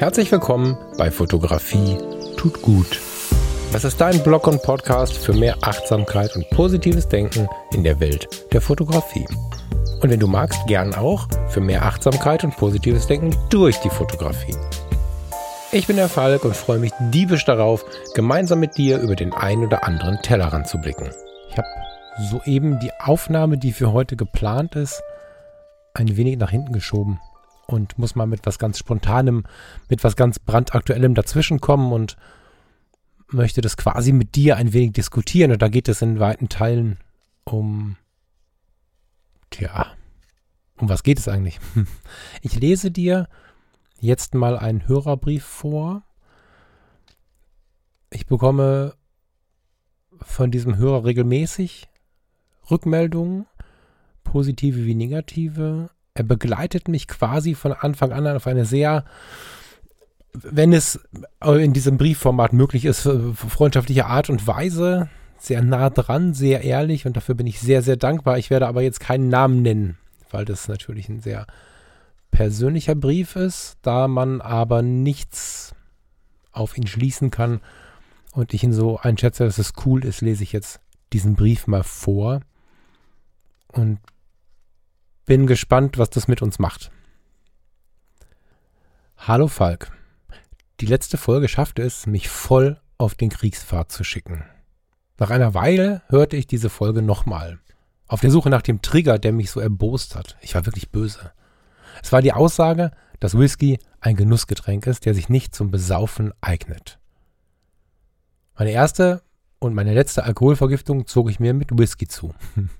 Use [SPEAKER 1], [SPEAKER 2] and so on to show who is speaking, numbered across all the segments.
[SPEAKER 1] Herzlich willkommen bei Fotografie tut gut. Das ist dein Blog und Podcast für mehr Achtsamkeit und positives Denken in der Welt der Fotografie. Und wenn du magst, gern auch für mehr Achtsamkeit und positives Denken durch die Fotografie. Ich bin der Falk und freue mich diebisch darauf, gemeinsam mit dir über den einen oder anderen Tellerrand zu blicken. Ich habe soeben die Aufnahme, die für heute geplant ist, ein wenig nach hinten geschoben und muss mal mit was ganz Spontanem, mit was ganz brandaktuellem dazwischenkommen und möchte das quasi mit dir ein wenig diskutieren. Und da geht es in weiten Teilen um, tja, um was geht es eigentlich? Ich lese dir jetzt mal einen Hörerbrief vor. Ich bekomme von diesem Hörer regelmäßig Rückmeldungen, positive wie negative, er begleitet mich quasi von Anfang an auf eine sehr, wenn es in diesem Briefformat möglich ist, freundschaftliche Art und Weise, sehr nah dran, sehr ehrlich und dafür bin ich sehr, sehr dankbar. Ich werde aber jetzt keinen Namen nennen, weil das natürlich ein sehr persönlicher Brief ist, da man aber nichts auf ihn schließen kann und ich ihn so einschätze, dass es cool ist, lese ich jetzt diesen Brief mal vor und bin gespannt, was das mit uns macht. Hallo Falk. Die letzte Folge schaffte es, mich voll auf den Kriegspfad zu schicken. Nach einer Weile hörte ich diese Folge nochmal. Auf der Suche nach dem Trigger, der mich so erbost hat. Ich war wirklich böse. Es war die Aussage, dass Whisky ein Genussgetränk ist, der sich nicht zum Besaufen eignet. Meine erste und meine letzte Alkoholvergiftung zog ich mir mit Whisky zu.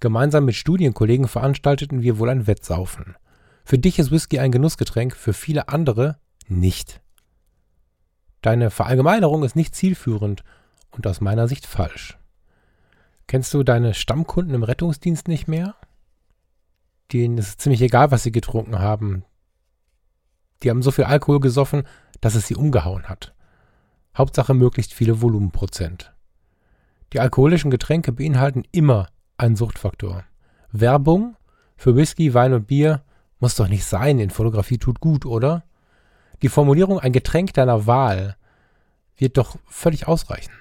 [SPEAKER 1] Gemeinsam mit Studienkollegen veranstalteten wir wohl ein Wettsaufen. Für dich ist Whisky ein Genussgetränk, für viele andere nicht. Deine Verallgemeinerung ist nicht zielführend und aus meiner Sicht falsch. Kennst du deine Stammkunden im Rettungsdienst nicht mehr? Denen ist es ziemlich egal, was sie getrunken haben. Die haben so viel Alkohol gesoffen, dass es sie umgehauen hat. Hauptsache möglichst viele Volumenprozent. Die alkoholischen Getränke beinhalten immer einen Suchtfaktor. Werbung für Whisky, Wein und Bier muss doch nicht sein. In Fotografie tut gut, oder? Die Formulierung ein Getränk deiner Wahl wird doch völlig ausreichen.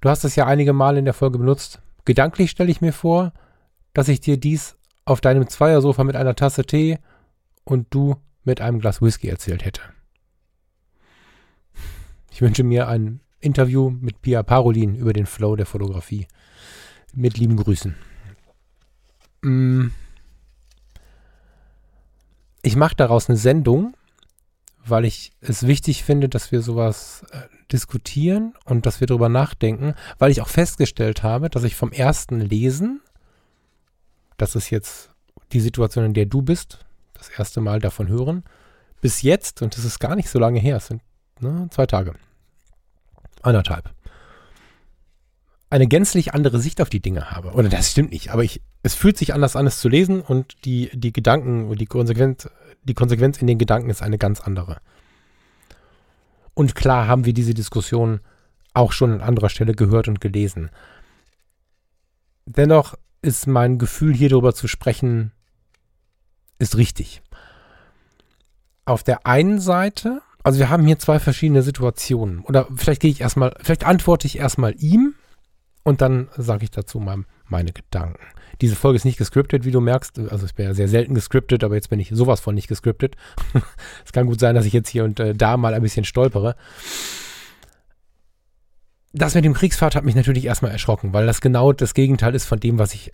[SPEAKER 1] Du hast es ja einige Male in der Folge benutzt. Gedanklich stelle ich mir vor, dass ich dir dies auf deinem Zweiersofa mit einer Tasse Tee und du mit einem Glas Whisky erzählt hätte. Ich wünsche mir einen Interview mit Pia Parolin über den Flow der Fotografie. Mit lieben Grüßen. Mm. Ich mache daraus eine Sendung, weil ich es wichtig finde, dass wir sowas äh, diskutieren und dass wir darüber nachdenken, weil ich auch festgestellt habe, dass ich vom ersten Lesen, das ist jetzt die Situation, in der du bist, das erste Mal davon hören, bis jetzt, und das ist gar nicht so lange her, es sind ne, zwei Tage, anderthalb, eine gänzlich andere Sicht auf die Dinge habe. Oder das stimmt nicht, aber ich, es fühlt sich anders an, es zu lesen und die, die Gedanken und die Konsequenz, die Konsequenz in den Gedanken ist eine ganz andere. Und klar haben wir diese Diskussion auch schon an anderer Stelle gehört und gelesen. Dennoch ist mein Gefühl, hier darüber zu sprechen, ist richtig. Auf der einen Seite also wir haben hier zwei verschiedene Situationen. Oder vielleicht gehe ich erstmal, vielleicht antworte ich erstmal ihm und dann sage ich dazu mal meine Gedanken. Diese Folge ist nicht gescriptet, wie du merkst. Also ich bin ja sehr selten gescriptet, aber jetzt bin ich sowas von nicht gescriptet. es kann gut sein, dass ich jetzt hier und äh, da mal ein bisschen stolpere. Das mit dem Kriegsfahrt hat mich natürlich erstmal erschrocken, weil das genau das Gegenteil ist von dem, was ich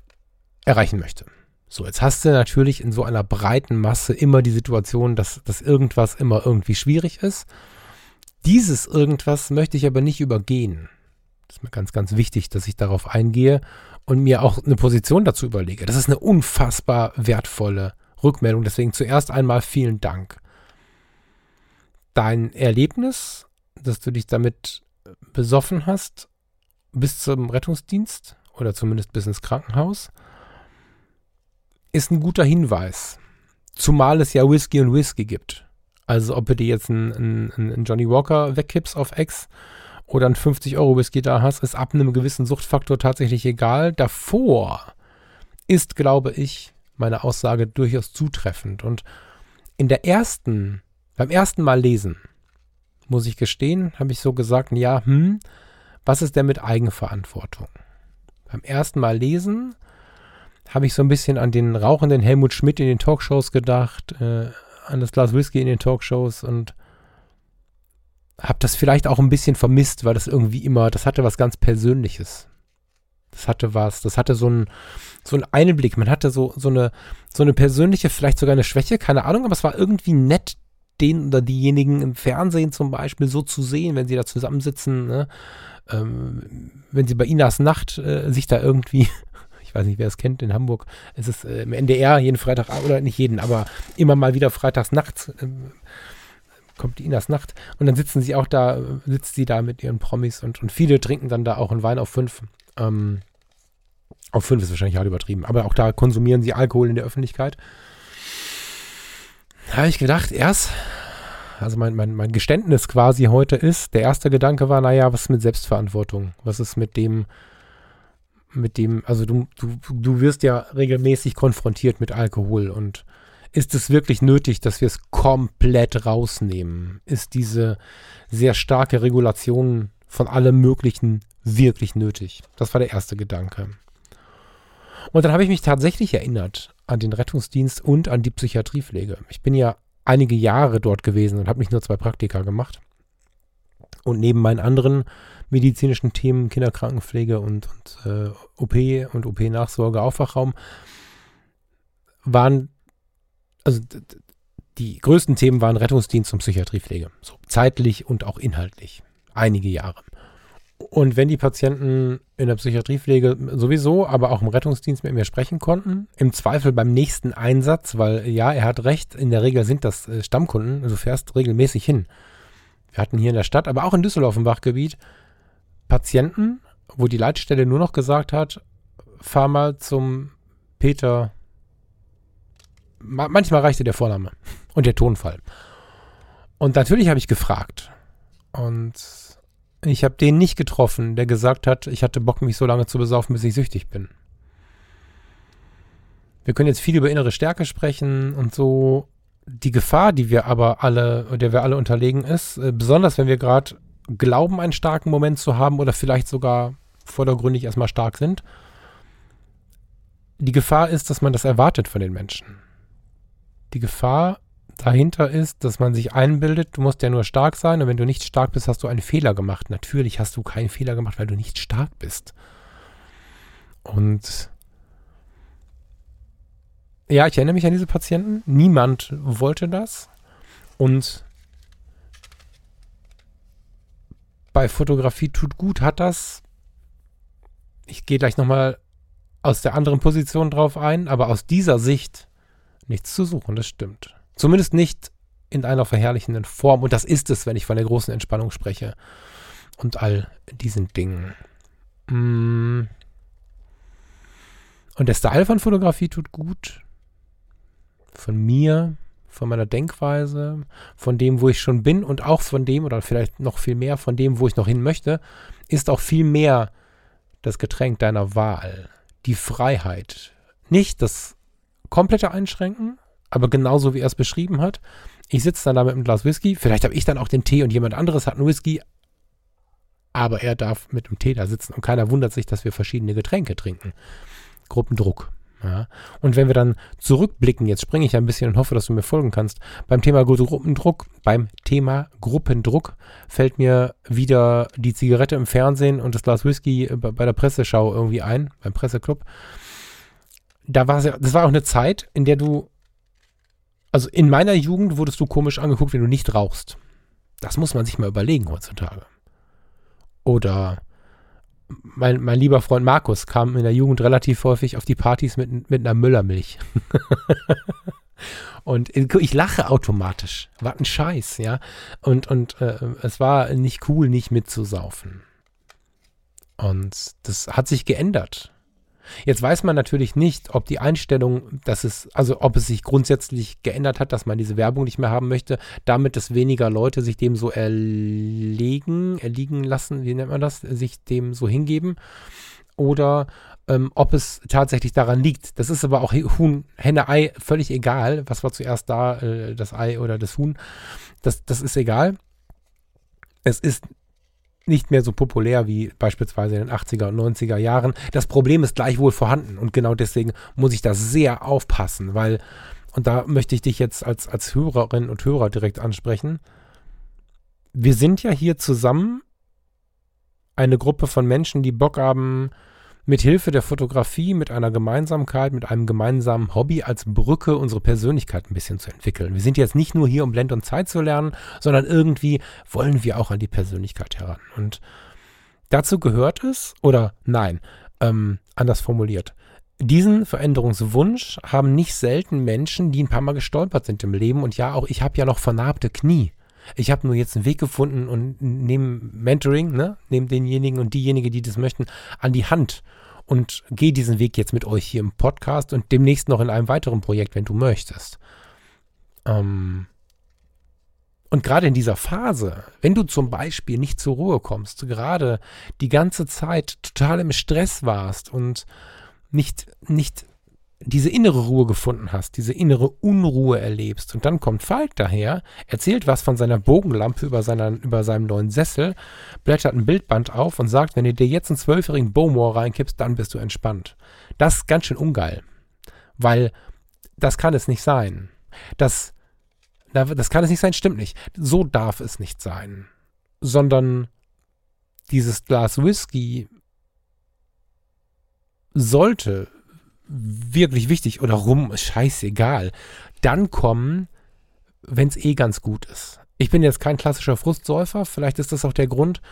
[SPEAKER 1] erreichen möchte. So, jetzt hast du natürlich in so einer breiten Masse immer die Situation, dass, dass irgendwas immer irgendwie schwierig ist. Dieses irgendwas möchte ich aber nicht übergehen. Das ist mir ganz, ganz wichtig, dass ich darauf eingehe und mir auch eine Position dazu überlege. Das ist eine unfassbar wertvolle Rückmeldung. Deswegen zuerst einmal vielen Dank. Dein Erlebnis, dass du dich damit besoffen hast, bis zum Rettungsdienst oder zumindest bis ins Krankenhaus, ist ein guter Hinweis. Zumal es ja Whisky und Whisky gibt. Also ob du dir jetzt einen, einen, Johnny Walker wegkippst auf X oder einen 50 Euro Whisky da hast, ist ab einem gewissen Suchtfaktor tatsächlich egal. Davor ist, glaube ich, meine Aussage durchaus zutreffend. Und in der ersten Beim ersten Mal lesen, muss ich gestehen, habe ich so gesagt, ja, hm, was ist denn mit Eigenverantwortung? Beim ersten Mal lesen habe ich so ein bisschen an den rauchenden Helmut Schmidt in den Talkshows gedacht, äh, an das Glas Whisky in den Talkshows und habe das vielleicht auch ein bisschen vermisst, weil das irgendwie immer, das hatte was ganz Persönliches. Das hatte was, das hatte so einen so einen Einblick, man hatte so, so, eine, so eine persönliche, vielleicht sogar eine Schwäche, keine Ahnung, aber es war irgendwie nett, den oder diejenigen im Fernsehen zum Beispiel so zu sehen, wenn sie da zusammensitzen, ne? ähm, wenn sie bei Inas Nacht äh, sich da irgendwie, ich weiß nicht, wer es kennt in Hamburg, es ist äh, im NDR jeden Freitag, oder nicht jeden, aber immer mal wieder freitags nachts äh, kommt die Inas Nacht und dann sitzen sie auch da, sitzt sie da mit ihren Promis und, und viele trinken dann da auch einen Wein auf fünf. Ähm, auf fünf ist wahrscheinlich halt übertrieben, aber auch da konsumieren sie Alkohol in der Öffentlichkeit. Da habe ich gedacht, erst, also mein, mein, mein Geständnis quasi heute ist, der erste Gedanke war, naja, was ist mit Selbstverantwortung? Was ist mit dem, mit dem, also du, du, du wirst ja regelmäßig konfrontiert mit Alkohol und ist es wirklich nötig, dass wir es komplett rausnehmen? Ist diese sehr starke Regulation von allem Möglichen wirklich nötig? Das war der erste Gedanke. Und dann habe ich mich tatsächlich erinnert an den Rettungsdienst und an die Psychiatriepflege. Ich bin ja einige Jahre dort gewesen und habe nicht nur zwei Praktika gemacht. Und neben meinen anderen medizinischen Themen, Kinderkrankenpflege und, und äh, OP und OP-Nachsorge, Aufwachraum, waren, also die größten Themen waren Rettungsdienst und Psychiatriepflege. So zeitlich und auch inhaltlich. Einige Jahre. Und wenn die Patienten in der Psychiatriepflege sowieso, aber auch im Rettungsdienst mit mir sprechen konnten, im Zweifel beim nächsten Einsatz, weil ja, er hat recht, in der Regel sind das äh, Stammkunden, also du fährst regelmäßig hin. Wir hatten hier in der Stadt, aber auch in Düsseldorf im Wachgebiet, Patienten, wo die Leitstelle nur noch gesagt hat, fahr mal zum Peter. Manchmal reichte der Vorname und der Tonfall. Und natürlich habe ich gefragt. Und ich habe den nicht getroffen, der gesagt hat, ich hatte Bock, mich so lange zu besaufen, bis ich süchtig bin. Wir können jetzt viel über innere Stärke sprechen und so. Die Gefahr, die wir aber alle, der wir alle unterlegen, ist, äh, besonders wenn wir gerade glauben, einen starken Moment zu haben oder vielleicht sogar vordergründig erstmal stark sind, die Gefahr ist, dass man das erwartet von den Menschen. Die Gefahr dahinter ist, dass man sich einbildet, du musst ja nur stark sein und wenn du nicht stark bist, hast du einen Fehler gemacht. Natürlich hast du keinen Fehler gemacht, weil du nicht stark bist. Und ja, ich erinnere mich an diese Patienten. Niemand wollte das. Und bei Fotografie tut gut hat das. Ich gehe gleich nochmal aus der anderen Position drauf ein, aber aus dieser Sicht nichts zu suchen, das stimmt. Zumindest nicht in einer verherrlichenden Form. Und das ist es, wenn ich von der großen Entspannung spreche. Und all diesen Dingen. Mm. Und der Style von Fotografie tut gut. Von mir, von meiner Denkweise, von dem, wo ich schon bin und auch von dem, oder vielleicht noch viel mehr von dem, wo ich noch hin möchte, ist auch viel mehr das Getränk deiner Wahl. Die Freiheit. Nicht das komplette Einschränken, aber genauso wie er es beschrieben hat. Ich sitze dann da mit einem Glas Whisky. Vielleicht habe ich dann auch den Tee und jemand anderes hat einen Whisky. Aber er darf mit dem Tee da sitzen und keiner wundert sich, dass wir verschiedene Getränke trinken. Gruppendruck. Ja. Und wenn wir dann zurückblicken, jetzt springe ich ein bisschen und hoffe, dass du mir folgen kannst. Beim Thema Gruppendruck, beim Thema Gruppendruck fällt mir wieder die Zigarette im Fernsehen und das Glas Whisky bei der Presseschau irgendwie ein, beim Presseclub. Da war ja, das war auch eine Zeit, in der du also in meiner Jugend wurdest du komisch angeguckt, wenn du nicht rauchst. Das muss man sich mal überlegen heutzutage. Oder mein, mein lieber Freund Markus kam in der Jugend relativ häufig auf die Partys mit, mit einer Müllermilch. und ich lache automatisch. War ein Scheiß, ja. Und, und äh, es war nicht cool, nicht mitzusaufen. Und das hat sich geändert. Jetzt weiß man natürlich nicht, ob die Einstellung, dass es, also ob es sich grundsätzlich geändert hat, dass man diese Werbung nicht mehr haben möchte, damit dass weniger Leute sich dem so erlegen, erliegen lassen, wie nennt man das, sich dem so hingeben, oder ähm, ob es tatsächlich daran liegt. Das ist aber auch Huhn, Henne, Ei völlig egal. Was war zuerst da, äh, das Ei oder das Huhn? Das, das ist egal. Es ist nicht mehr so populär wie beispielsweise in den 80er und 90er Jahren. Das Problem ist gleichwohl vorhanden und genau deswegen muss ich da sehr aufpassen, weil, und da möchte ich dich jetzt als, als Hörerin und Hörer direkt ansprechen, wir sind ja hier zusammen eine Gruppe von Menschen, die Bock haben, mit Hilfe der Fotografie, mit einer Gemeinsamkeit, mit einem gemeinsamen Hobby als Brücke unsere Persönlichkeit ein bisschen zu entwickeln. Wir sind jetzt nicht nur hier, um Blend und Zeit zu lernen, sondern irgendwie wollen wir auch an die Persönlichkeit heran. Und dazu gehört es, oder nein, ähm, anders formuliert. Diesen Veränderungswunsch haben nicht selten Menschen, die ein paar Mal gestolpert sind im Leben. Und ja, auch ich habe ja noch vernarbte Knie. Ich habe nur jetzt einen Weg gefunden und nehme Mentoring, ne, nehme denjenigen und diejenige, die das möchten, an die Hand und gehe diesen Weg jetzt mit euch hier im Podcast und demnächst noch in einem weiteren Projekt, wenn du möchtest. Ähm und gerade in dieser Phase, wenn du zum Beispiel nicht zur Ruhe kommst, gerade die ganze Zeit total im Stress warst und nicht, nicht diese innere Ruhe gefunden hast, diese innere Unruhe erlebst. Und dann kommt Falk daher, erzählt was von seiner Bogenlampe über, seiner, über seinem neuen Sessel, blättert ein Bildband auf und sagt, wenn du dir jetzt einen zwölfjährigen Bowmore reinkippst, dann bist du entspannt. Das ist ganz schön ungeil. Weil das kann es nicht sein. Das, das kann es nicht sein, stimmt nicht. So darf es nicht sein. Sondern dieses Glas Whisky sollte wirklich wichtig oder rum, ist scheißegal. Dann kommen, wenn es eh ganz gut ist. Ich bin jetzt kein klassischer Frustsäufer, vielleicht ist das auch der Grund,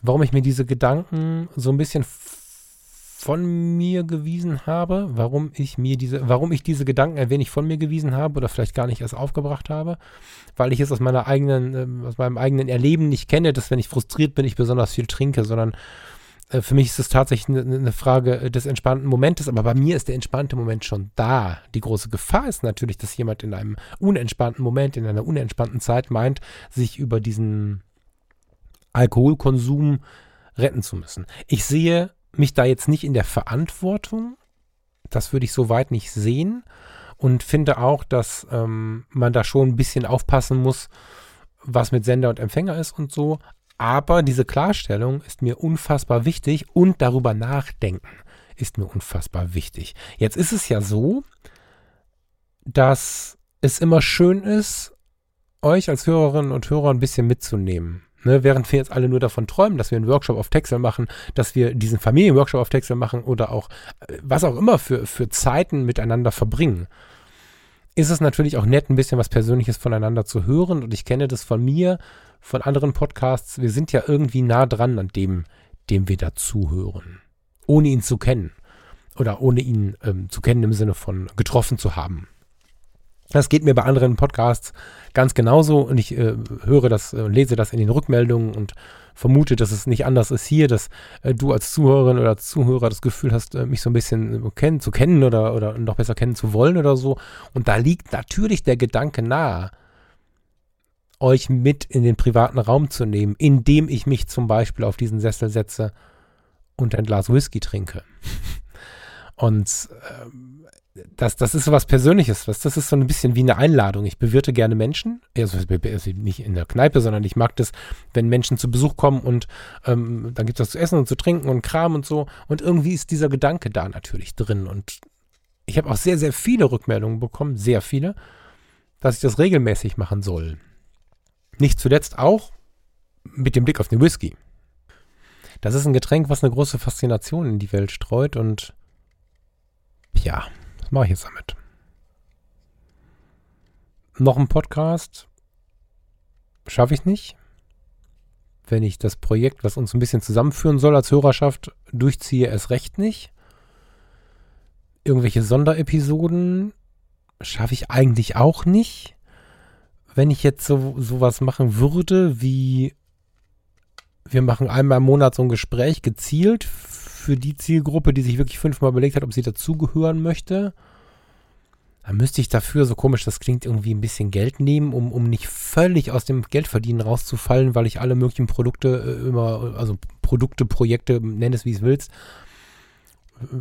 [SPEAKER 1] warum ich mir diese Gedanken so ein bisschen von mir gewiesen habe, warum ich mir diese, warum ich diese Gedanken ein wenig von mir gewiesen habe oder vielleicht gar nicht erst aufgebracht habe, weil ich es aus meiner eigenen, äh, aus meinem eigenen Erleben nicht kenne, dass wenn ich frustriert bin, ich besonders viel trinke, sondern für mich ist es tatsächlich eine, eine Frage äh, des entspannten Momentes, aber bei mir ist der entspannte Moment schon da. Die große Gefahr ist natürlich, dass jemand in einem unentspannten Moment, in einer unentspannten Zeit meint, sich über diesen Alkoholkonsum retten zu müssen. Ich sehe mich da jetzt nicht in der Verantwortung. Das würde ich so weit nicht sehen. Und finde auch, dass ähm, man da schon ein bisschen aufpassen muss, was mit Sender und Empfänger ist und so. Aber diese Klarstellung ist mir unfassbar wichtig und darüber nachdenken ist mir unfassbar wichtig. Jetzt ist es ja so, dass es immer schön ist, euch als Hörerinnen und Hörer ein bisschen mitzunehmen. Ne, während wir jetzt alle nur davon träumen, dass wir einen Workshop auf Texel machen, dass wir diesen Familienworkshop auf Texel machen oder auch äh, was auch immer für, für Zeiten miteinander verbringen, ist es natürlich auch nett, ein bisschen was Persönliches voneinander zu hören. Und ich kenne das von mir, von anderen Podcasts, wir sind ja irgendwie nah dran an dem, dem wir dazuhören. Ohne ihn zu kennen. Oder ohne ihn ähm, zu kennen im Sinne von getroffen zu haben. Das geht mir bei anderen Podcasts ganz genauso und ich äh, höre das und äh, lese das in den Rückmeldungen und vermute, dass es nicht anders ist hier, dass äh, du als Zuhörerin oder Zuhörer das Gefühl hast, äh, mich so ein bisschen äh, kennen, zu kennen oder, oder noch besser kennen zu wollen oder so. Und da liegt natürlich der Gedanke nahe, euch mit in den privaten Raum zu nehmen, indem ich mich zum Beispiel auf diesen Sessel setze und ein Glas Whisky trinke. Und ähm, das, das ist so was Persönliches. Was, das ist so ein bisschen wie eine Einladung. Ich bewirte gerne Menschen. Also, also nicht in der Kneipe, sondern ich mag das, wenn Menschen zu Besuch kommen und ähm, dann gibt es was zu essen und zu trinken und Kram und so. Und irgendwie ist dieser Gedanke da natürlich drin. Und ich habe auch sehr, sehr viele Rückmeldungen bekommen, sehr viele, dass ich das regelmäßig machen soll. Nicht zuletzt auch mit dem Blick auf den Whisky. Das ist ein Getränk, was eine große Faszination in die Welt streut und ja, was mache ich jetzt damit? Noch ein Podcast schaffe ich nicht. Wenn ich das Projekt, was uns ein bisschen zusammenführen soll als Hörerschaft, durchziehe, erst recht nicht. Irgendwelche Sonderepisoden schaffe ich eigentlich auch nicht wenn ich jetzt so sowas machen würde, wie wir machen einmal im Monat so ein Gespräch gezielt für die Zielgruppe, die sich wirklich fünfmal überlegt hat, ob sie dazugehören möchte, dann müsste ich dafür, so komisch das klingt, irgendwie ein bisschen Geld nehmen, um, um nicht völlig aus dem Geldverdienen rauszufallen, weil ich alle möglichen Produkte äh, immer, also Produkte, Projekte, nenn es wie es willst,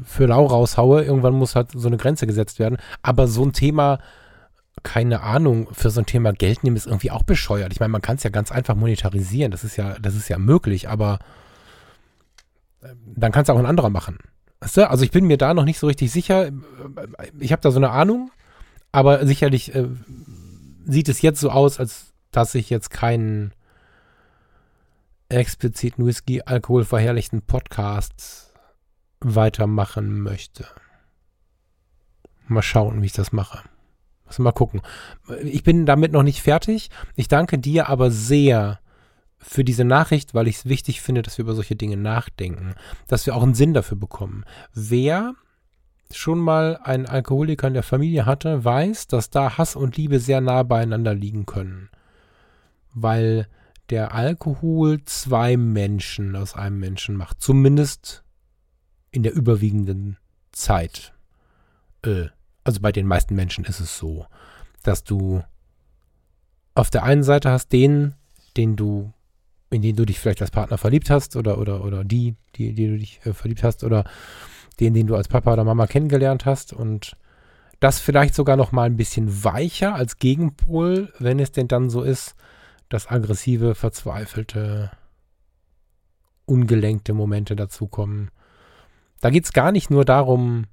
[SPEAKER 1] für lau raushaue. Irgendwann muss halt so eine Grenze gesetzt werden. Aber so ein Thema, keine Ahnung, für so ein Thema Geld nehmen ist irgendwie auch bescheuert. Ich meine, man kann es ja ganz einfach monetarisieren. Das ist ja, das ist ja möglich, aber äh, dann kann es auch ein anderer machen. Weißt du? Also ich bin mir da noch nicht so richtig sicher. Ich habe da so eine Ahnung, aber sicherlich äh, sieht es jetzt so aus, als dass ich jetzt keinen expliziten Whisky Alkohol verherrlichten Podcast weitermachen möchte. Mal schauen, wie ich das mache. Mal gucken. Ich bin damit noch nicht fertig. Ich danke dir aber sehr für diese Nachricht, weil ich es wichtig finde, dass wir über solche Dinge nachdenken, dass wir auch einen Sinn dafür bekommen. Wer schon mal einen Alkoholiker in der Familie hatte, weiß, dass da Hass und Liebe sehr nah beieinander liegen können. Weil der Alkohol zwei Menschen aus einem Menschen macht. Zumindest in der überwiegenden Zeit. Äh, also bei den meisten Menschen ist es so, dass du auf der einen Seite hast den, den du, in den du dich vielleicht als Partner verliebt hast oder, oder, oder die, die, die du dich äh, verliebt hast oder den, den du als Papa oder Mama kennengelernt hast und das vielleicht sogar noch mal ein bisschen weicher als Gegenpol, wenn es denn dann so ist, dass aggressive, verzweifelte, ungelenkte Momente dazukommen. Da geht es gar nicht nur darum,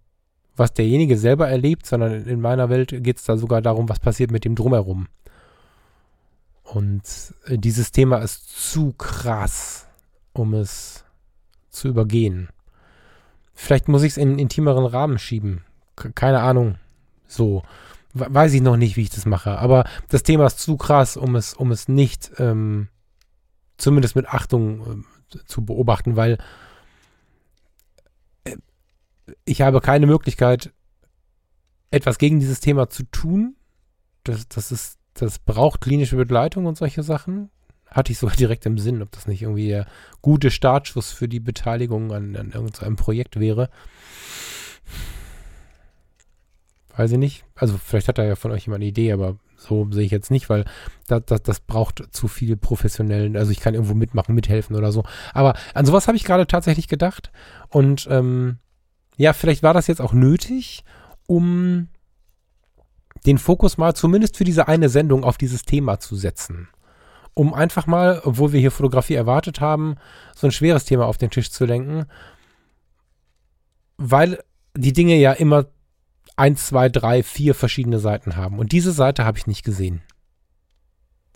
[SPEAKER 1] was derjenige selber erlebt, sondern in meiner Welt geht es da sogar darum, was passiert mit dem drumherum. Und äh, dieses Thema ist zu krass, um es zu übergehen. Vielleicht muss ich es in einen intimeren Rahmen schieben. Keine Ahnung. So. Weiß ich noch nicht, wie ich das mache. Aber das Thema ist zu krass, um es, um es nicht ähm, zumindest mit Achtung äh, zu beobachten, weil ich habe keine Möglichkeit, etwas gegen dieses Thema zu tun. Das, das, ist, das braucht klinische Begleitung und solche Sachen hatte ich sogar direkt im Sinn, ob das nicht irgendwie der gute Startschuss für die Beteiligung an, an irgendeinem Projekt wäre. Weiß ich nicht. Also vielleicht hat da ja von euch jemand eine Idee, aber so sehe ich jetzt nicht, weil das, das, das braucht zu viel professionellen, also ich kann irgendwo mitmachen, mithelfen oder so. Aber an sowas habe ich gerade tatsächlich gedacht. Und ähm, ja, vielleicht war das jetzt auch nötig, um den Fokus mal zumindest für diese eine Sendung auf dieses Thema zu setzen um einfach mal, obwohl wir hier Fotografie erwartet haben, so ein schweres Thema auf den Tisch zu lenken, weil die Dinge ja immer eins, zwei, drei, vier verschiedene Seiten haben. Und diese Seite habe ich nicht gesehen.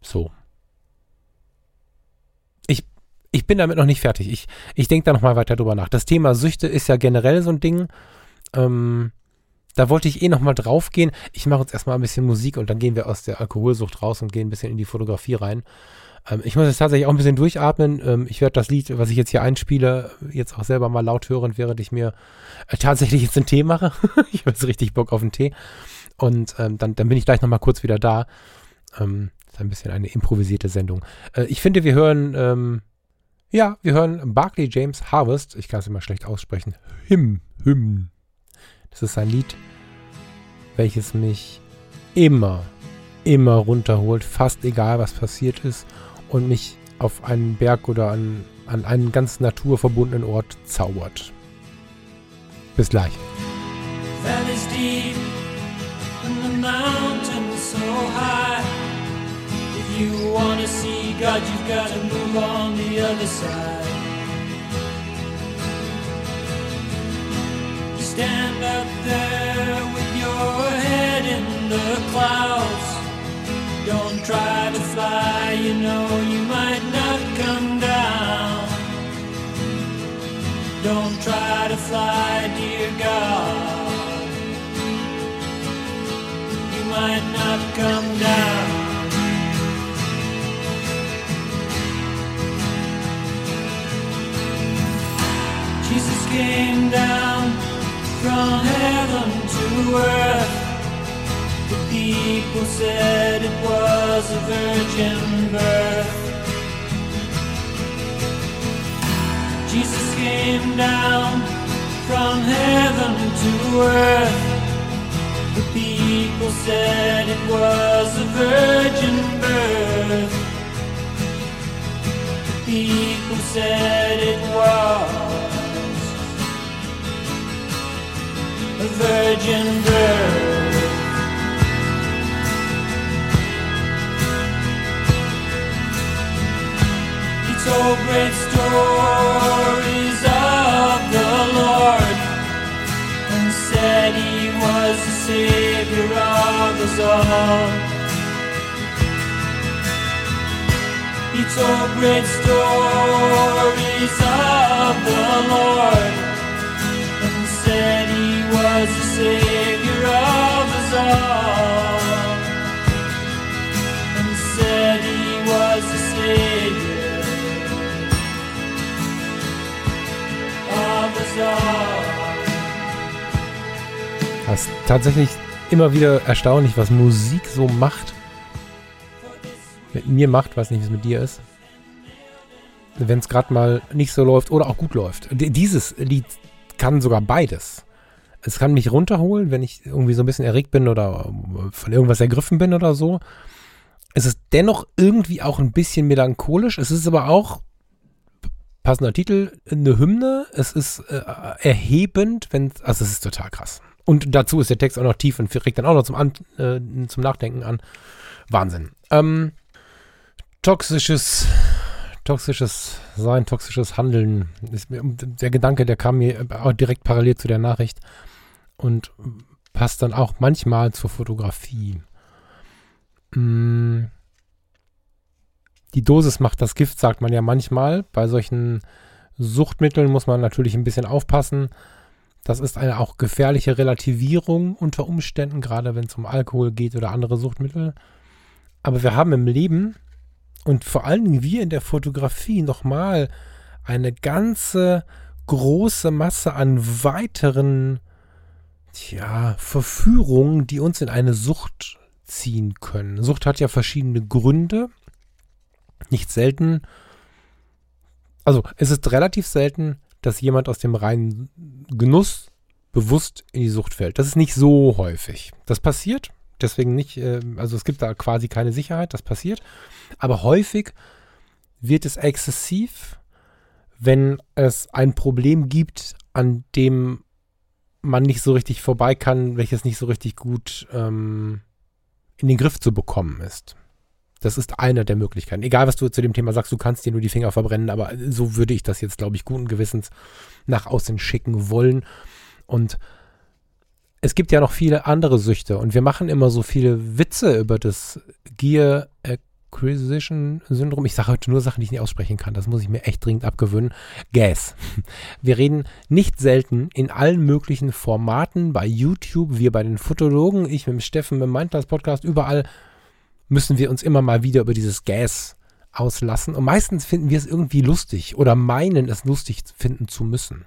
[SPEAKER 1] So. Ich, bin damit noch nicht fertig. Ich, ich denke da noch mal weiter drüber nach. Das Thema Süchte ist ja generell so ein Ding. Ähm, da wollte ich eh noch mal drauf gehen. Ich mache jetzt erstmal ein bisschen Musik und dann gehen wir aus der Alkoholsucht raus und gehen ein bisschen in die Fotografie rein. Ähm, ich muss jetzt tatsächlich auch ein bisschen durchatmen. Ähm, ich werde das Lied, was ich jetzt hier einspiele, jetzt auch selber mal laut hören, während ich mir äh, tatsächlich jetzt einen Tee mache. ich habe jetzt richtig Bock auf einen Tee. Und ähm, dann, dann bin ich gleich noch mal kurz wieder da. Ähm, das ist ein bisschen eine improvisierte Sendung. Äh, ich finde, wir hören, ähm, ja, wir hören Barclay James Harvest. Ich kann es immer schlecht aussprechen. Him, Him. Das ist ein Lied, welches mich immer, immer runterholt, fast egal was passiert ist und mich auf einen Berg oder an, an einen ganz naturverbundenen Ort zaubert. Bis gleich. Valleys deep and the mountains so high. You wanna see God, you've got to move on the other side. stand up there with your head in the clouds. Don't try to fly, you know you might not come down. Don't try to fly, dear God. You might not come down. Came down from heaven to earth. The people said it was a virgin birth. Jesus came down from heaven to earth. The people said it was a virgin birth. The people said it was.
[SPEAKER 2] Virgin birth. He told great stories of the Lord and said he was the Savior of us all. He told great stories of the Lord
[SPEAKER 1] Das ist tatsächlich immer wieder erstaunlich, was Musik so macht. Mit mir macht, weiß nicht, wie es mit dir ist. Wenn es gerade mal nicht so läuft oder auch gut läuft. Dieses Lied kann sogar beides. Es kann mich runterholen, wenn ich irgendwie so ein bisschen erregt bin oder von irgendwas ergriffen bin oder so. Es ist dennoch irgendwie auch ein bisschen melancholisch. Es ist aber auch, passender Titel, eine Hymne. Es ist äh, erhebend, wenn, also es ist total krass. Und dazu ist der Text auch noch tief und regt dann auch noch zum, an, äh, zum Nachdenken an. Wahnsinn. Ähm, toxisches, toxisches Sein, toxisches Handeln. Der Gedanke, der kam mir auch direkt parallel zu der Nachricht und passt dann auch manchmal zur Fotografie. Mm. Die Dosis macht das Gift, sagt man ja manchmal. Bei solchen Suchtmitteln muss man natürlich ein bisschen aufpassen. Das ist eine auch gefährliche Relativierung unter Umständen, gerade wenn es um Alkohol geht oder andere Suchtmittel. Aber wir haben im Leben und vor allen Dingen wir in der Fotografie nochmal eine ganze große Masse an weiteren tja, Verführungen, die uns in eine Sucht ziehen können. Sucht hat ja verschiedene Gründe. Nicht selten, also es ist relativ selten, dass jemand aus dem reinen Genuss bewusst in die Sucht fällt. Das ist nicht so häufig. Das passiert, deswegen nicht, äh, also es gibt da quasi keine Sicherheit, das passiert. Aber häufig wird es exzessiv, wenn es ein Problem gibt, an dem man nicht so richtig vorbei kann, welches nicht so richtig gut ähm, in den Griff zu bekommen ist. Das ist eine der Möglichkeiten. Egal, was du zu dem Thema sagst, du kannst dir nur die Finger verbrennen, aber so würde ich das jetzt, glaube ich, guten Gewissens nach außen schicken wollen. Und es gibt ja noch viele andere Süchte und wir machen immer so viele Witze über das Gear Acquisition Syndrom. Ich sage heute nur Sachen, die ich nicht aussprechen kann. Das muss ich mir echt dringend abgewöhnen. Gas. Wir reden nicht selten in allen möglichen Formaten, bei YouTube, wir bei den Fotologen, ich mit dem Steffen, mit dem Mindclass Podcast, überall müssen wir uns immer mal wieder über dieses Gas auslassen. Und meistens finden wir es irgendwie lustig oder meinen es lustig finden zu müssen.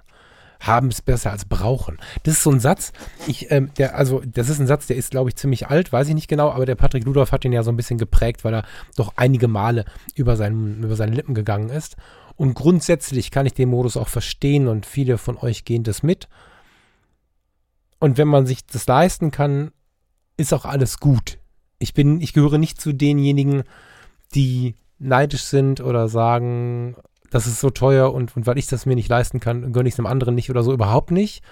[SPEAKER 1] Haben es besser als brauchen. Das ist so ein Satz, ich, ähm, der, also, das ist ein Satz, der ist, glaube ich, ziemlich alt, weiß ich nicht genau, aber der Patrick Ludolf hat den ja so ein bisschen geprägt, weil er doch einige Male über, seinen, über seine Lippen gegangen ist. Und grundsätzlich kann ich den Modus auch verstehen und viele von euch gehen das mit. Und wenn man sich das leisten kann, ist auch alles gut. Ich bin, ich gehöre nicht zu denjenigen, die neidisch sind oder sagen, das ist so teuer und, und weil ich das mir nicht leisten kann, gönne ich es einem anderen nicht oder so. Überhaupt nicht.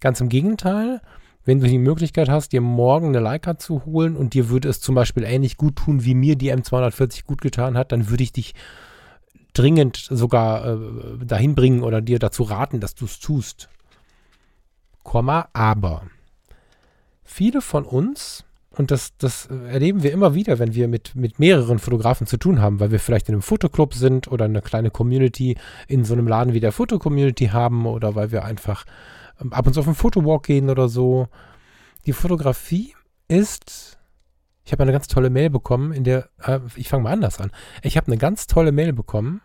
[SPEAKER 1] Ganz im Gegenteil. Wenn du die Möglichkeit hast, dir morgen eine Leica zu holen und dir würde es zum Beispiel ähnlich gut tun, wie mir die M240 gut getan hat, dann würde ich dich dringend sogar äh, dahin bringen oder dir dazu raten, dass du es tust. Komma, aber viele von uns, und das, das erleben wir immer wieder, wenn wir mit, mit mehreren Fotografen zu tun haben, weil wir vielleicht in einem Fotoclub sind oder eine kleine Community in so einem Laden wie der Fotocommunity haben oder weil wir einfach ähm, ab und zu auf einen Fotowalk gehen oder so. Die Fotografie ist, ich habe eine ganz tolle Mail bekommen, in der, äh, ich fange mal anders an. Ich habe eine ganz tolle Mail bekommen,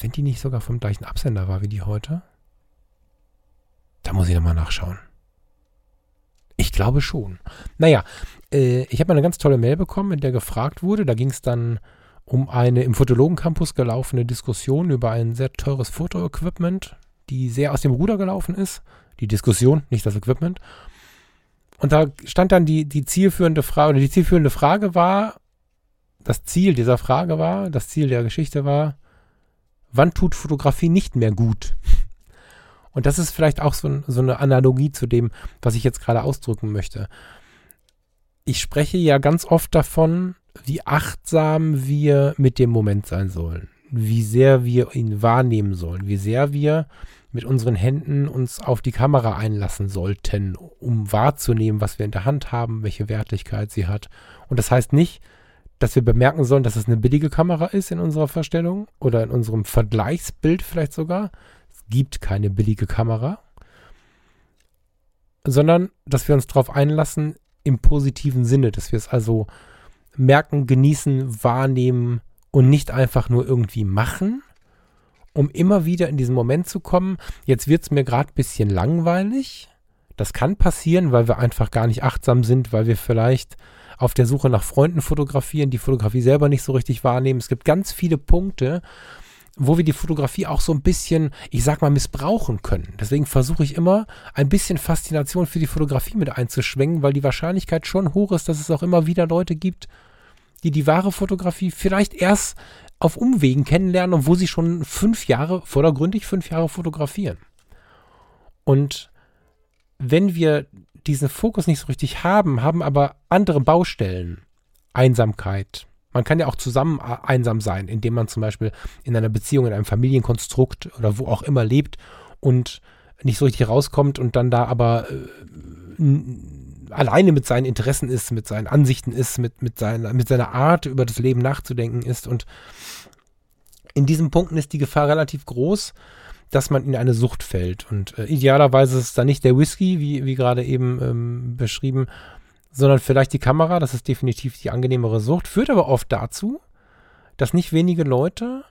[SPEAKER 1] wenn die nicht sogar vom gleichen Absender war wie die heute. Da muss ich nochmal nachschauen. Ich glaube schon. Naja, äh, ich habe eine ganz tolle Mail bekommen, in der gefragt wurde. Da ging es dann um eine im Fotologen-Campus gelaufene Diskussion über ein sehr teures Fotoequipment, die sehr aus dem Ruder gelaufen ist. Die Diskussion, nicht das Equipment. Und da stand dann die, die zielführende Frage, oder die zielführende Frage war, das Ziel dieser Frage war, das Ziel der Geschichte war, wann tut Fotografie nicht mehr gut? Und das ist vielleicht auch so, so eine Analogie zu dem, was ich jetzt gerade ausdrücken möchte. Ich spreche ja ganz oft davon, wie achtsam wir mit dem Moment sein sollen, wie sehr wir ihn wahrnehmen sollen, wie sehr wir mit unseren Händen uns auf die Kamera einlassen sollten, um wahrzunehmen, was wir in der Hand haben, welche Wertigkeit sie hat. Und das heißt nicht, dass wir bemerken sollen, dass es eine billige Kamera ist in unserer Verstellung oder in unserem Vergleichsbild vielleicht sogar. Gibt keine billige Kamera, sondern dass wir uns darauf einlassen im positiven Sinne, dass wir es also merken, genießen, wahrnehmen und nicht einfach nur irgendwie machen, um immer wieder in diesen Moment zu kommen. Jetzt wird es mir gerade ein bisschen langweilig. Das kann passieren, weil wir einfach gar nicht achtsam sind, weil wir vielleicht auf der Suche nach Freunden fotografieren, die Fotografie selber nicht so richtig wahrnehmen. Es gibt ganz viele Punkte, wo wir die Fotografie auch so ein bisschen, ich sag mal, missbrauchen können. Deswegen versuche ich immer, ein bisschen Faszination für die Fotografie mit einzuschwenken, weil die Wahrscheinlichkeit schon hoch ist, dass es auch immer wieder Leute gibt, die die wahre Fotografie vielleicht erst auf Umwegen kennenlernen, obwohl sie schon fünf Jahre, vordergründig fünf Jahre fotografieren. Und wenn wir diesen Fokus nicht so richtig haben, haben aber andere Baustellen. Einsamkeit. Man kann ja auch zusammen einsam sein, indem man zum Beispiel in einer Beziehung, in einem Familienkonstrukt oder wo auch immer lebt und nicht so richtig rauskommt und dann da aber äh, alleine mit seinen Interessen ist, mit seinen Ansichten ist, mit, mit, seiner, mit seiner Art über das Leben nachzudenken ist. Und in diesen Punkten ist die Gefahr relativ groß, dass man in eine Sucht fällt. Und äh, idealerweise ist es dann nicht der Whisky, wie, wie gerade eben ähm, beschrieben, sondern vielleicht die Kamera. Das ist definitiv die angenehmere Sucht. Führt aber oft dazu, dass nicht wenige Leute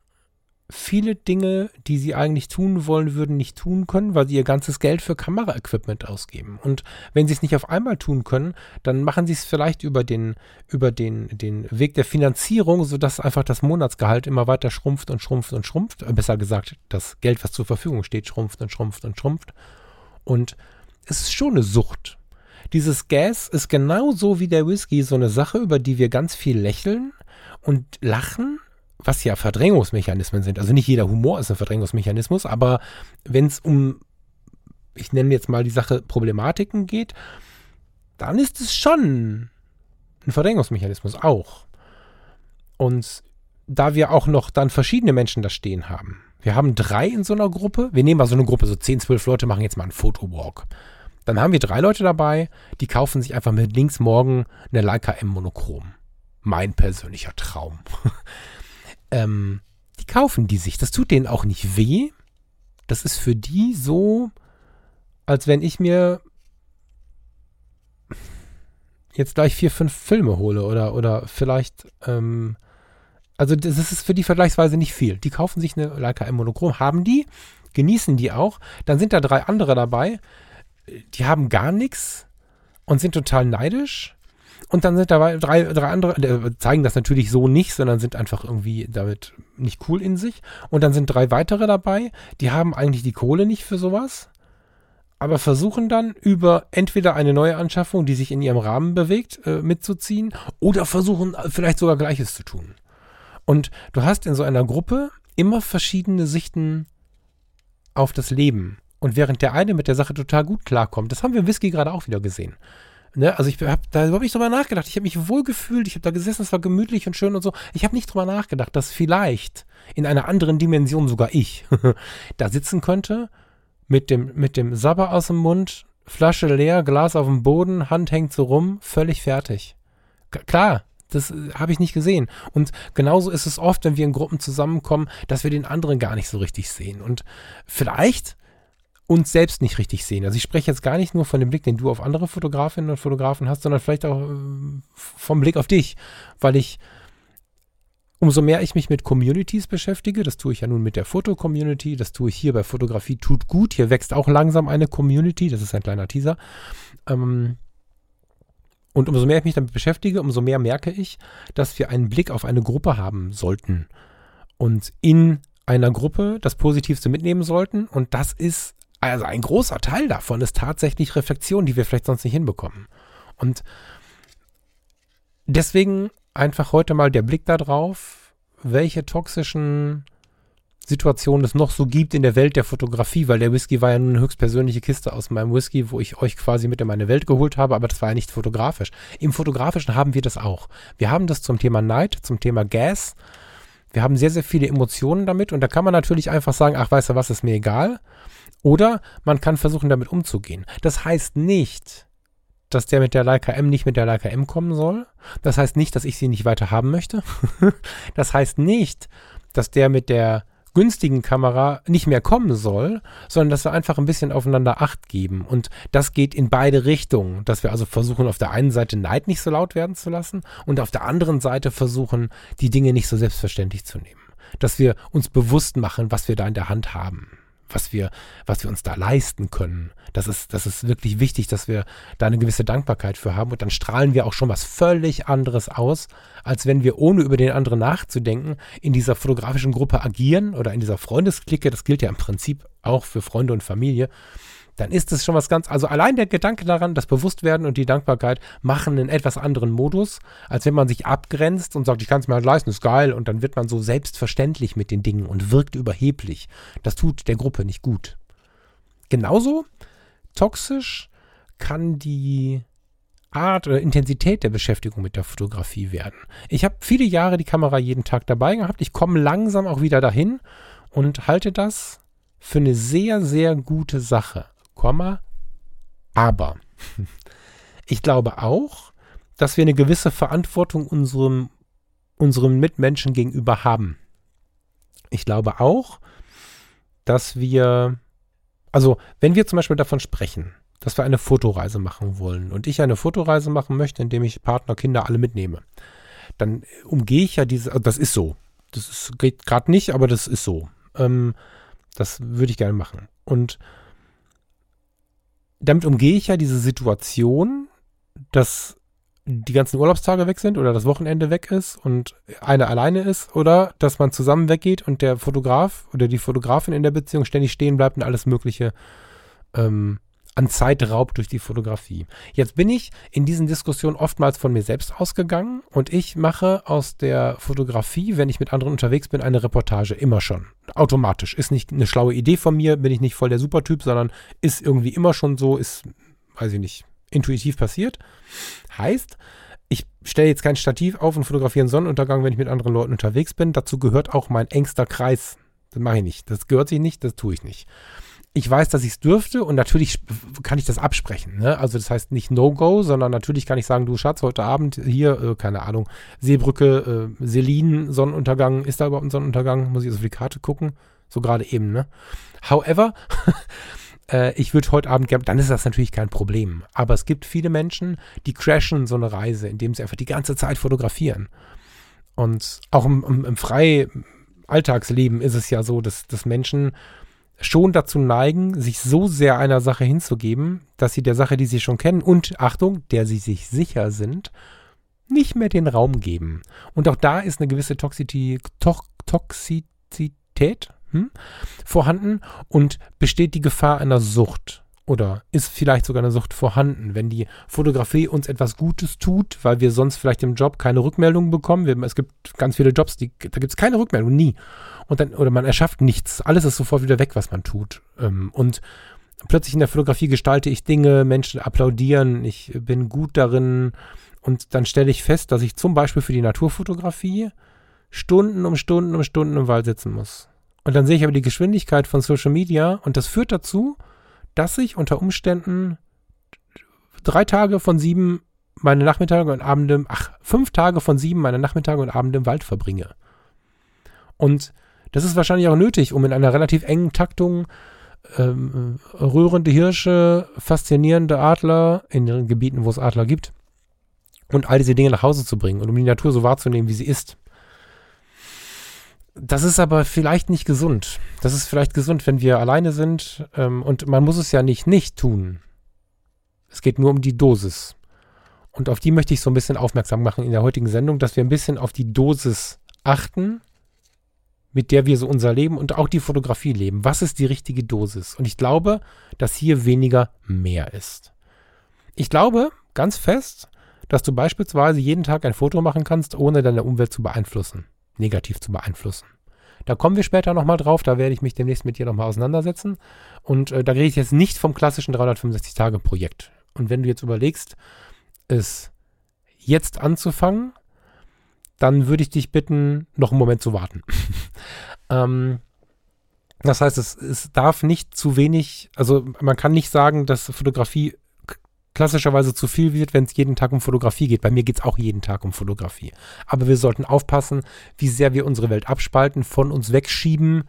[SPEAKER 1] viele Dinge, die sie eigentlich tun wollen würden, nicht tun können, weil sie ihr ganzes Geld für Kameraequipment ausgeben. Und wenn sie es nicht auf einmal tun können, dann machen sie es vielleicht über den, über den, den Weg der Finanzierung, sodass einfach das Monatsgehalt immer weiter schrumpft und schrumpft und schrumpft. Äh, besser gesagt, das Geld, was zur Verfügung steht, schrumpft und schrumpft und schrumpft. Und es ist schon eine Sucht. Dieses Gas ist genauso wie der Whisky so eine Sache, über die wir ganz viel lächeln und lachen was ja Verdrängungsmechanismen sind. Also nicht jeder Humor ist ein Verdrängungsmechanismus, aber wenn es um, ich nenne jetzt mal die Sache Problematiken geht, dann ist es schon ein Verdrängungsmechanismus auch. Und da wir auch noch dann verschiedene Menschen da stehen haben. Wir haben drei in so einer Gruppe. Wir nehmen mal so eine Gruppe, so 10, 12 Leute machen jetzt mal einen Fotowalk. Dann haben wir drei Leute dabei, die kaufen sich einfach mit links morgen eine Leica M Monochrom. Mein persönlicher Traum. ähm, die kaufen die sich. Das tut denen auch nicht weh. Das ist für die so, als wenn ich mir jetzt gleich vier, fünf Filme hole oder, oder vielleicht, ähm, also das ist für die vergleichsweise nicht viel. Die kaufen sich eine Leica M Monochrom, haben die, genießen die auch. Dann sind da drei andere dabei, die haben gar nichts und sind total neidisch und dann sind da drei, drei andere, äh, zeigen das natürlich so nicht, sondern sind einfach irgendwie damit nicht cool in sich. Und dann sind drei weitere dabei, die haben eigentlich die Kohle nicht für sowas, aber versuchen dann über entweder eine neue Anschaffung, die sich in ihrem Rahmen bewegt, äh, mitzuziehen, oder versuchen vielleicht sogar Gleiches zu tun. Und du hast in so einer Gruppe immer verschiedene Sichten auf das Leben. Und während der eine mit der Sache total gut klarkommt, das haben wir im Whisky gerade auch wieder gesehen. Ne? Also ich habe da überhaupt nicht drüber nachgedacht. Ich habe mich wohl gefühlt, ich habe da gesessen, es war gemütlich und schön und so. Ich habe nicht drüber nachgedacht, dass vielleicht in einer anderen Dimension sogar ich da sitzen könnte, mit dem, mit dem Sabber aus dem Mund, Flasche leer, Glas auf dem Boden, Hand hängt so rum, völlig fertig. K klar, das äh, habe ich nicht gesehen. Und genauso ist es oft, wenn wir in Gruppen zusammenkommen, dass wir den anderen gar nicht so richtig sehen. Und vielleicht uns selbst nicht richtig sehen. Also ich spreche jetzt gar nicht nur von dem Blick, den du auf andere Fotografinnen und Fotografen hast, sondern vielleicht auch äh, vom Blick auf dich, weil ich umso mehr ich mich mit Communities beschäftige, das tue ich ja nun mit der Foto-Community, das tue ich hier bei Fotografie tut gut, hier wächst auch langsam eine Community, das ist ein kleiner Teaser. Ähm, und umso mehr ich mich damit beschäftige, umso mehr merke ich, dass wir einen Blick auf eine Gruppe haben sollten und in einer Gruppe das Positivste mitnehmen sollten. Und das ist also ein großer Teil davon ist tatsächlich Reflexion, die wir vielleicht sonst nicht hinbekommen. Und deswegen einfach heute mal der Blick darauf, welche toxischen Situationen es noch so gibt in der Welt der Fotografie, weil der Whisky war ja nun eine höchstpersönliche Kiste aus meinem Whisky, wo ich euch quasi mit in meine Welt geholt habe, aber das war ja nicht fotografisch. Im Fotografischen haben wir das auch. Wir haben das zum Thema Night, zum Thema Gas. Wir haben sehr, sehr viele Emotionen damit und da kann man natürlich einfach sagen, ach, weißt du was, ist mir egal. Oder man kann versuchen, damit umzugehen. Das heißt nicht, dass der mit der Leica M nicht mit der Leica M kommen soll. Das heißt nicht, dass ich sie nicht weiter haben möchte. das heißt nicht, dass der mit der günstigen Kamera nicht mehr kommen soll, sondern dass wir einfach ein bisschen aufeinander Acht geben. Und das geht in beide Richtungen. Dass wir also versuchen, auf der einen Seite Neid nicht so laut werden zu lassen und auf der anderen Seite versuchen, die Dinge nicht so selbstverständlich zu nehmen. Dass wir uns bewusst machen, was wir da in der Hand haben was wir, was wir uns da leisten können. Das ist, das ist wirklich wichtig, dass wir da eine gewisse Dankbarkeit für haben und dann strahlen wir auch schon was völlig anderes aus, als wenn wir ohne über den anderen nachzudenken in dieser fotografischen Gruppe agieren oder in dieser Freundesklicke. Das gilt ja im Prinzip auch für Freunde und Familie dann ist es schon was ganz, also allein der Gedanke daran, das Bewusstwerden und die Dankbarkeit machen einen etwas anderen Modus, als wenn man sich abgrenzt und sagt, ich kann es mir halt leisten, ist geil, und dann wird man so selbstverständlich mit den Dingen und wirkt überheblich. Das tut der Gruppe nicht gut. Genauso toxisch kann die Art oder Intensität der Beschäftigung mit der Fotografie werden. Ich habe viele Jahre die Kamera jeden Tag dabei gehabt. Ich komme langsam auch wieder dahin und halte das für eine sehr, sehr gute Sache. Komma, aber ich glaube auch, dass wir eine gewisse Verantwortung unserem, unserem Mitmenschen gegenüber haben. Ich glaube auch, dass wir, also wenn wir zum Beispiel davon sprechen, dass wir eine Fotoreise machen wollen und ich eine Fotoreise machen möchte, indem ich Partner, Kinder alle mitnehme, dann umgehe ich ja diese, also das ist so. Das ist, geht gerade nicht, aber das ist so. Ähm, das würde ich gerne machen. Und damit umgehe ich ja diese Situation, dass die ganzen Urlaubstage weg sind oder das Wochenende weg ist und einer alleine ist oder dass man zusammen weggeht und der Fotograf oder die Fotografin in der Beziehung ständig stehen bleibt und alles Mögliche ähm, an Zeit raubt durch die Fotografie. Jetzt bin ich in diesen Diskussionen oftmals von mir selbst ausgegangen und ich mache aus der Fotografie, wenn ich mit anderen unterwegs bin, eine Reportage immer schon. Automatisch. Ist nicht eine schlaue Idee von mir, bin ich nicht voll der Supertyp, sondern ist irgendwie immer schon so, ist, weiß ich nicht, intuitiv passiert. Heißt, ich stelle jetzt kein Stativ auf und fotografiere einen Sonnenuntergang, wenn ich mit anderen Leuten unterwegs bin. Dazu gehört auch mein engster Kreis. Das mache ich nicht. Das gehört sich nicht, das tue ich nicht ich weiß, dass ich es dürfte und natürlich kann ich das absprechen. Ne? Also das heißt nicht No-Go, sondern natürlich kann ich sagen, du Schatz, heute Abend hier, äh, keine Ahnung, Seebrücke, äh, Selin, Sonnenuntergang, ist da überhaupt ein Sonnenuntergang? Muss ich also auf die Karte gucken? So gerade eben, ne? However, äh, ich würde heute Abend gerne, dann ist das natürlich kein Problem. Aber es gibt viele Menschen, die crashen so eine Reise, indem sie einfach die ganze Zeit fotografieren. Und auch im, im, im Alltagsleben ist es ja so, dass, dass Menschen schon dazu neigen, sich so sehr einer Sache hinzugeben, dass sie der Sache, die sie schon kennen und Achtung, der sie sich sicher sind, nicht mehr den Raum geben. Und auch da ist eine gewisse Toxizität, Toxizität hm, vorhanden und besteht die Gefahr einer Sucht oder ist vielleicht sogar eine Sucht vorhanden, wenn die Fotografie uns etwas Gutes tut, weil wir sonst vielleicht im Job keine Rückmeldung bekommen. Wir, es gibt ganz viele Jobs, die, da gibt es keine Rückmeldung, nie. Und dann, oder man erschafft nichts. Alles ist sofort wieder weg, was man tut. Ähm, und plötzlich in der Fotografie gestalte ich Dinge, Menschen applaudieren, ich bin gut darin. Und dann stelle ich fest, dass ich zum Beispiel für die Naturfotografie Stunden um Stunden um Stunden im Wald sitzen muss. Und dann sehe ich aber die Geschwindigkeit von Social Media und das führt dazu, dass ich unter Umständen drei Tage von sieben meine Nachmittage und Abende, ach, fünf Tage von sieben meine Nachmittage und Abende im Wald verbringe. Und das ist wahrscheinlich auch nötig, um in einer relativ engen Taktung ähm, rührende Hirsche, faszinierende Adler in den Gebieten, wo es Adler gibt und all diese Dinge nach Hause zu bringen und um die Natur so wahrzunehmen, wie sie ist. Das ist aber vielleicht nicht gesund. Das ist vielleicht gesund, wenn wir alleine sind. Ähm, und man muss es ja nicht nicht tun. Es geht nur um die Dosis. Und auf die möchte ich so ein bisschen aufmerksam machen in der heutigen Sendung, dass wir ein bisschen auf die Dosis achten, mit der wir so unser Leben und auch die Fotografie leben. Was ist die richtige Dosis? Und ich glaube, dass hier weniger mehr ist. Ich glaube ganz fest, dass du beispielsweise jeden Tag ein Foto machen kannst, ohne deine Umwelt zu beeinflussen negativ zu beeinflussen. Da kommen wir später nochmal drauf. Da werde ich mich demnächst mit dir nochmal auseinandersetzen. Und äh, da rede ich jetzt nicht vom klassischen 365-Tage-Projekt. Und wenn du jetzt überlegst, es jetzt anzufangen, dann würde ich dich bitten, noch einen Moment zu warten. ähm, das heißt, es, es darf nicht zu wenig, also man kann nicht sagen, dass Fotografie klassischerweise zu viel wird, wenn es jeden Tag um Fotografie geht. Bei mir geht es auch jeden Tag um Fotografie. Aber wir sollten aufpassen, wie sehr wir unsere Welt abspalten, von uns wegschieben,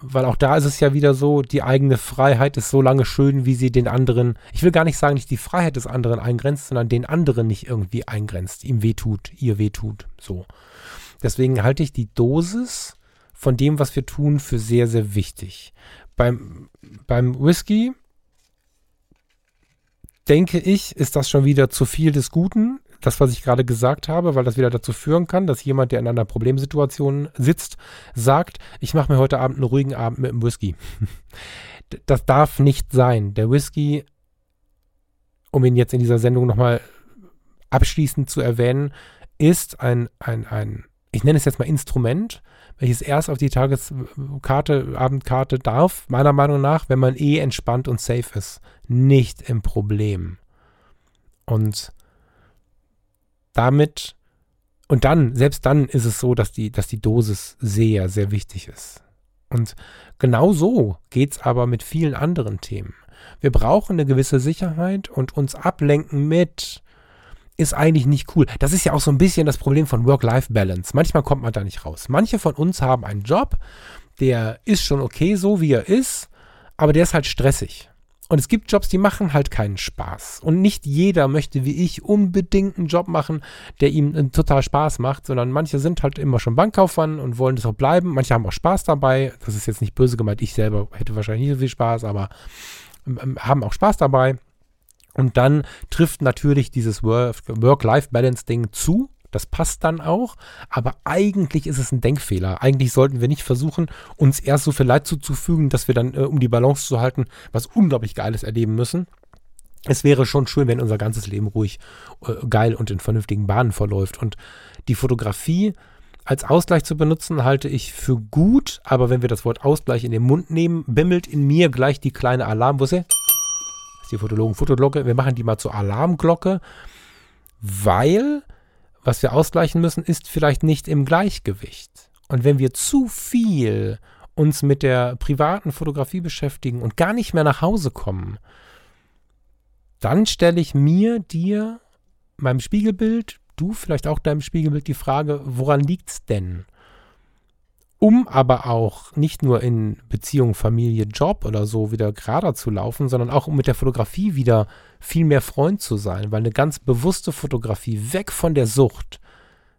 [SPEAKER 1] weil auch da ist es ja wieder so, die eigene Freiheit ist so lange schön, wie sie den anderen, ich will gar nicht sagen, nicht die Freiheit des anderen eingrenzt, sondern den anderen nicht irgendwie eingrenzt, ihm wehtut, ihr wehtut, so. Deswegen halte ich die Dosis von dem, was wir tun, für sehr, sehr wichtig. Beim, beim Whisky denke ich, ist das schon wieder zu viel des Guten das, was ich gerade gesagt habe, weil das wieder dazu führen kann, dass jemand, der in einer Problemsituation sitzt, sagt, ich mache mir heute Abend einen ruhigen Abend mit dem Whisky. das darf nicht sein. Der Whisky, um ihn jetzt in dieser Sendung nochmal abschließend zu erwähnen, ist ein, ein, ein, ich nenne es jetzt mal Instrument, welches erst auf die Tageskarte, Abendkarte darf, meiner Meinung nach, wenn man eh entspannt und safe ist. Nicht im Problem. Und damit, und dann, selbst dann ist es so, dass die, dass die Dosis sehr, sehr wichtig ist. Und genau so geht es aber mit vielen anderen Themen. Wir brauchen eine gewisse Sicherheit und uns ablenken mit ist eigentlich nicht cool. Das ist ja auch so ein bisschen das Problem von Work-Life-Balance. Manchmal kommt man da nicht raus. Manche von uns haben einen Job, der ist schon okay so, wie er ist, aber der ist halt stressig. Und es gibt Jobs, die machen halt keinen Spaß. Und nicht jeder möchte wie ich unbedingt einen Job machen, der ihm total Spaß macht, sondern manche sind halt immer schon Bankkaufmann und wollen das auch bleiben. Manche haben auch Spaß dabei. Das ist jetzt nicht böse gemeint. Ich selber hätte wahrscheinlich nicht so viel Spaß, aber ähm, ähm, haben auch Spaß dabei. Und dann trifft natürlich dieses Work-Life-Balance-Ding zu. Das passt dann auch. Aber eigentlich ist es ein Denkfehler. Eigentlich sollten wir nicht versuchen, uns erst so viel Leid zuzufügen, dass wir dann, äh, um die Balance zu halten, was unglaublich Geiles erleben müssen. Es wäre schon schön, wenn unser ganzes Leben ruhig, äh, geil und in vernünftigen Bahnen verläuft. Und die Fotografie als Ausgleich zu benutzen, halte ich für gut. Aber wenn wir das Wort Ausgleich in den Mund nehmen, bimmelt in mir gleich die kleine Alarm. Wo ist sie? Das ist die Fotologen Fotoglocke. Wir machen die mal zur Alarmglocke, weil was wir ausgleichen müssen, ist vielleicht nicht im Gleichgewicht. Und wenn wir zu viel uns mit der privaten Fotografie beschäftigen und gar nicht mehr nach Hause kommen, dann stelle ich mir, dir, meinem Spiegelbild, du vielleicht auch deinem Spiegelbild die Frage, woran liegt es denn? Um aber auch nicht nur in Beziehung, Familie, Job oder so wieder gerader zu laufen, sondern auch um mit der Fotografie wieder viel mehr Freund zu sein, weil eine ganz bewusste Fotografie weg von der Sucht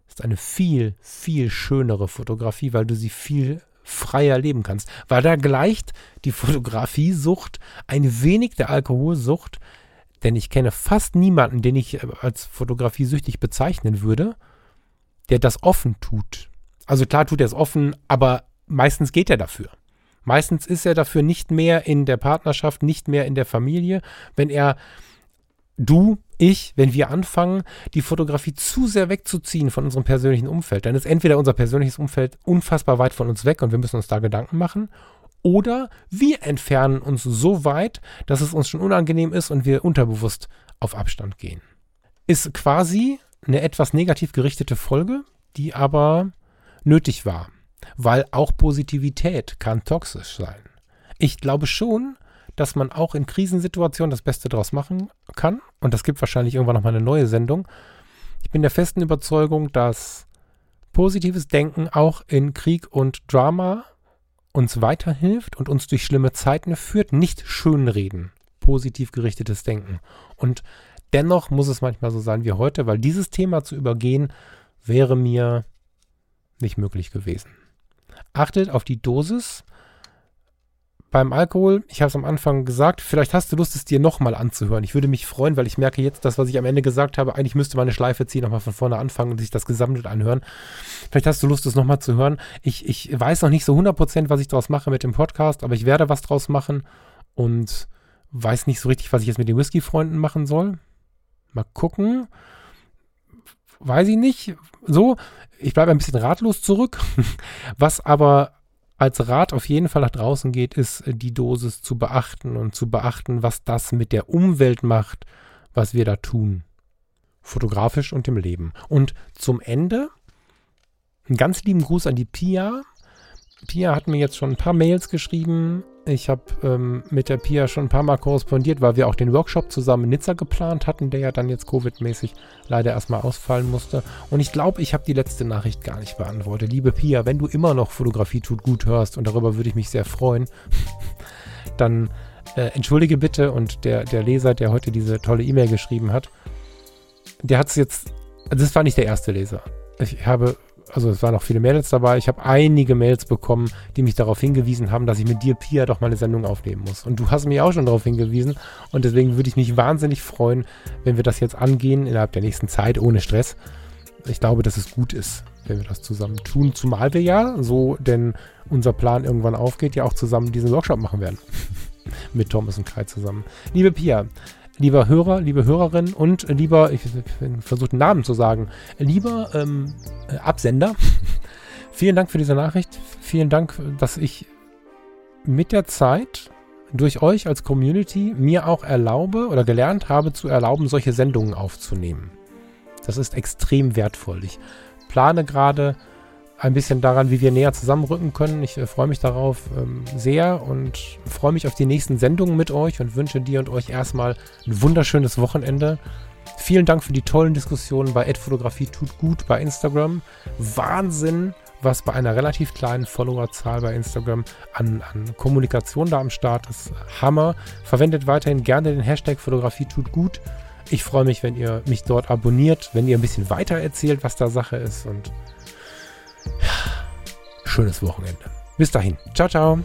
[SPEAKER 1] ist eine viel, viel schönere Fotografie, weil du sie viel freier leben kannst. Weil da gleicht die Fotografiesucht ein wenig der Alkoholsucht, denn ich kenne fast niemanden, den ich als fotografiesüchtig bezeichnen würde, der das offen tut also klar tut er es offen, aber meistens geht er dafür. Meistens ist er dafür nicht mehr in der Partnerschaft, nicht mehr in der Familie. Wenn er, du, ich, wenn wir anfangen, die Fotografie zu sehr wegzuziehen von unserem persönlichen Umfeld, dann ist entweder unser persönliches Umfeld unfassbar weit von uns weg und wir müssen uns da Gedanken machen, oder wir entfernen uns so weit, dass es uns schon unangenehm ist und wir unterbewusst auf Abstand gehen. Ist quasi eine etwas negativ gerichtete Folge, die aber nötig war. Weil auch Positivität kann toxisch sein. Ich glaube schon, dass man auch in Krisensituationen das Beste daraus machen kann. Und das gibt wahrscheinlich irgendwann nochmal eine neue Sendung. Ich bin der festen Überzeugung, dass positives Denken auch in Krieg und Drama uns weiterhilft und uns durch schlimme Zeiten führt. Nicht schönreden, positiv gerichtetes Denken. Und dennoch muss es manchmal so sein wie heute, weil dieses Thema zu übergehen wäre mir nicht möglich gewesen. Achtet auf die Dosis. Beim Alkohol, ich habe es am Anfang gesagt, vielleicht hast du Lust, es dir nochmal anzuhören. Ich würde mich freuen, weil ich merke jetzt, das, was ich am Ende gesagt habe, eigentlich müsste man eine Schleife ziehen, nochmal von vorne anfangen und sich das gesammelt anhören. Vielleicht hast du Lust, es nochmal zu hören. Ich, ich weiß noch nicht so 100%, was ich daraus mache mit dem Podcast, aber ich werde was draus machen und weiß nicht so richtig, was ich jetzt mit den Whisky-Freunden machen soll. Mal gucken weiß ich nicht. So, ich bleibe ein bisschen ratlos zurück. Was aber als Rat auf jeden Fall nach draußen geht, ist die Dosis zu beachten und zu beachten, was das mit der Umwelt macht, was wir da tun. Fotografisch und im Leben. Und zum Ende einen ganz lieben Gruß an die Pia. Pia hat mir jetzt schon ein paar Mails geschrieben. Ich habe ähm, mit der Pia schon ein paar Mal korrespondiert, weil wir auch den Workshop zusammen in Nizza geplant hatten, der ja dann jetzt Covid-mäßig leider erstmal ausfallen musste. Und ich glaube, ich habe die letzte Nachricht gar nicht beantwortet. Liebe Pia, wenn du immer noch Fotografie tut gut hörst, und darüber würde ich mich sehr freuen, dann äh, entschuldige bitte und der, der Leser, der heute diese tolle E-Mail geschrieben hat, der hat es jetzt, also das war nicht der erste Leser. Ich habe also es waren noch viele Mails dabei. Ich habe einige Mails bekommen, die mich darauf hingewiesen haben, dass ich mit dir, Pia, doch mal eine Sendung aufnehmen muss. Und du hast mich auch schon darauf hingewiesen. Und deswegen würde ich mich wahnsinnig freuen, wenn wir das jetzt angehen innerhalb der nächsten Zeit ohne Stress. Ich glaube, dass es gut ist, wenn wir das zusammen tun. Zumal wir ja, so denn unser Plan irgendwann aufgeht, ja auch zusammen diesen Workshop machen werden. mit Thomas und Kai zusammen. Liebe Pia, lieber Hörer, liebe Hörerin und lieber, ich, versuche den Namen zu sagen, lieber ähm, äh, Absender, vielen Dank für diese Nachricht. Vielen Dank, dass ich mit der Zeit durch euch als Community mir auch erlaube oder gelernt habe zu erlauben, solche Sendungen aufzunehmen. Das ist extrem wertvoll. Ich plane gerade ein bisschen daran, wie wir näher zusammenrücken können. Ich äh, freue mich darauf ähm, sehr und freue mich auf die nächsten Sendungen mit euch und wünsche dir und euch erstmal ein wunderschönes Wochenende. Vielen Dank für die tollen Diskussionen bei Fotografie tut gut bei Instagram. Wahnsinn, was bei einer relativ kleinen Followerzahl bei Instagram an, an Kommunikation da am Start ist. Hammer. Verwendet weiterhin gerne den Hashtag Fotografie tut gut. Ich freue mich, wenn ihr mich dort abonniert, wenn ihr ein bisschen weiter erzählt, was da Sache ist und schönes Wochenende. Bis dahin. Ciao, ciao.